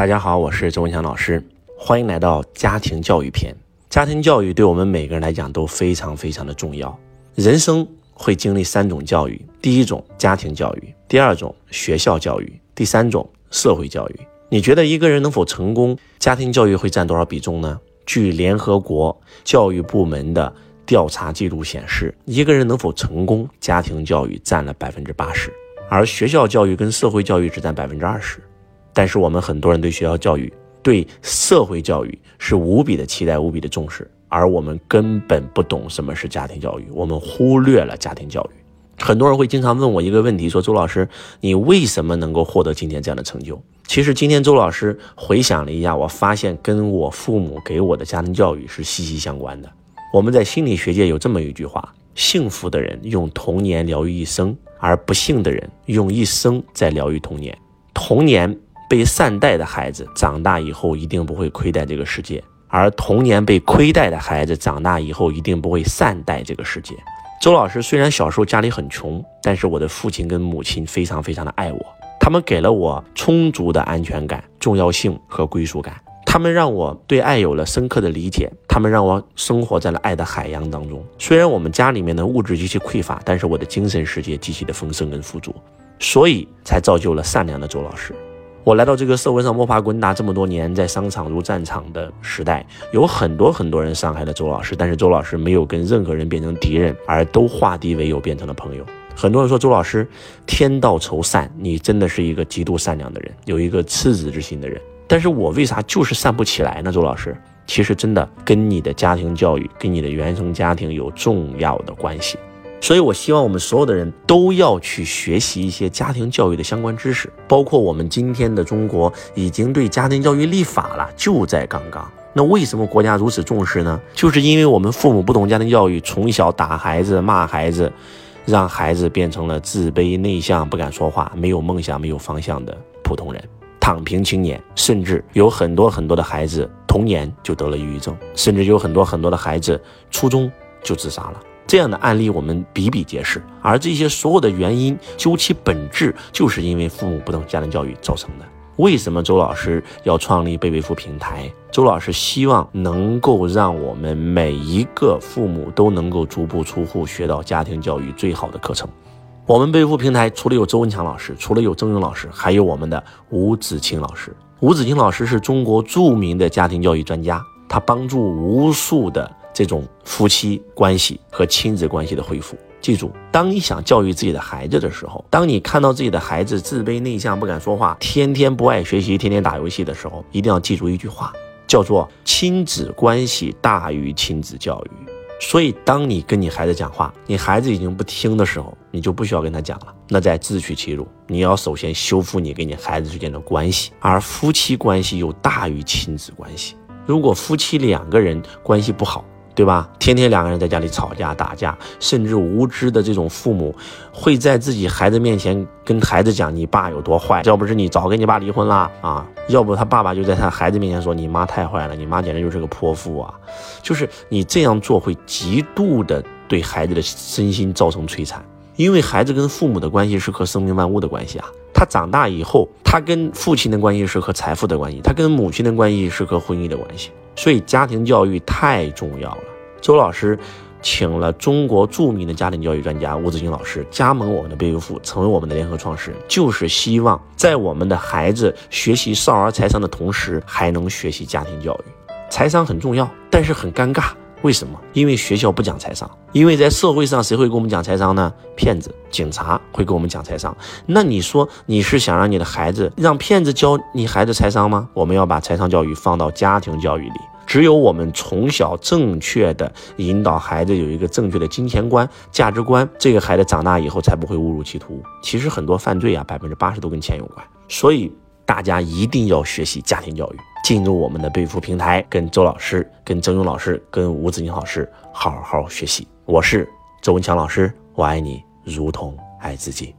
大家好，我是周文强老师，欢迎来到家庭教育篇。家庭教育对我们每个人来讲都非常非常的重要。人生会经历三种教育：第一种家庭教育，第二种学校教育，第三种社会教育。你觉得一个人能否成功，家庭教育会占多少比重呢？据联合国教育部门的调查记录显示，一个人能否成功，家庭教育占了百分之八十，而学校教育跟社会教育只占百分之二十。但是我们很多人对学校教育、对社会教育是无比的期待、无比的重视，而我们根本不懂什么是家庭教育，我们忽略了家庭教育。很多人会经常问我一个问题，说周老师，你为什么能够获得今天这样的成就？其实今天周老师回想了一下，我发现跟我父母给我的家庭教育是息息相关的。我们在心理学界有这么一句话：幸福的人用童年疗愈一生，而不幸的人用一生在疗愈童年。童年。被善待的孩子长大以后一定不会亏待这个世界，而童年被亏待的孩子长大以后一定不会善待这个世界。周老师虽然小时候家里很穷，但是我的父亲跟母亲非常非常的爱我，他们给了我充足的安全感、重要性和归属感，他们让我对爱有了深刻的理解，他们让我生活在了爱的海洋当中。虽然我们家里面的物质极其匮乏，但是我的精神世界极其的丰盛跟富足，所以才造就了善良的周老师。我来到这个社会上摸爬滚打这么多年，在商场如战场的时代，有很多很多人伤害了周老师，但是周老师没有跟任何人变成敌人，而都化敌为友，变成了朋友。很多人说周老师天道酬善，你真的是一个极度善良的人，有一个赤子之心的人。但是我为啥就是善不起来呢？周老师，其实真的跟你的家庭教育，跟你的原生家庭有重要的关系。所以，我希望我们所有的人都要去学习一些家庭教育的相关知识，包括我们今天的中国已经对家庭教育立法了，就在刚刚。那为什么国家如此重视呢？就是因为我们父母不懂家庭教育，从小打孩子、骂孩子，让孩子变成了自卑、内向、不敢说话、没有梦想、没有方向的普通人、躺平青年，甚至有很多很多的孩子童年就得了抑郁症，甚至有很多很多的孩子初中就自杀了。这样的案例我们比比皆是，而这些所有的原因究其本质，就是因为父母不懂家庭教育造成的。为什么周老师要创立贝贝夫平台？周老师希望能够让我们每一个父母都能够足不出户学到家庭教育最好的课程。我们贝贝夫平台除了有周文强老师，除了有曾勇老师，还有我们的吴子清老师。吴子清老师是中国著名的家庭教育专家，他帮助无数的。这种夫妻关系和亲子关系的恢复，记住，当你想教育自己的孩子的时候，当你看到自己的孩子自卑内向、不敢说话、天天不爱学习、天天打游戏的时候，一定要记住一句话，叫做“亲子关系大于亲子教育”。所以，当你跟你孩子讲话，你孩子已经不听的时候，你就不需要跟他讲了，那再自取其辱。你要首先修复你跟你孩子之间的关系，而夫妻关系又大于亲子关系。如果夫妻两个人关系不好，对吧？天天两个人在家里吵架打架，甚至无知的这种父母，会在自己孩子面前跟孩子讲你爸有多坏，要不是你早跟你爸离婚啦啊，要不他爸爸就在他孩子面前说你妈太坏了，你妈简直就是个泼妇啊！就是你这样做会极度的对孩子的身心造成摧残，因为孩子跟父母的关系是和生命万物的关系啊。他长大以后，他跟父亲的关系是和财富的关系，他跟母亲的关系是和婚姻的关系，所以家庭教育太重要了。周老师请了中国著名的家庭教育专家吴子军老师加盟我们的贝优富，成为我们的联合创始人，就是希望在我们的孩子学习少儿财商的同时，还能学习家庭教育。财商很重要，但是很尴尬。为什么？因为学校不讲财商，因为在社会上谁会跟我们讲财商呢？骗子、警察会跟我们讲财商。那你说你是想让你的孩子让骗子教你孩子财商吗？我们要把财商教育放到家庭教育里。只有我们从小正确的引导孩子有一个正确的金钱观、价值观，这个孩子长大以后才不会误入歧途。其实很多犯罪啊，百分之八十都跟钱有关，所以大家一定要学习家庭教育，进入我们的贝夫平台，跟周老师、跟曾勇老师、跟吴子宁老师好好学习。我是周文强老师，我爱你如同爱自己。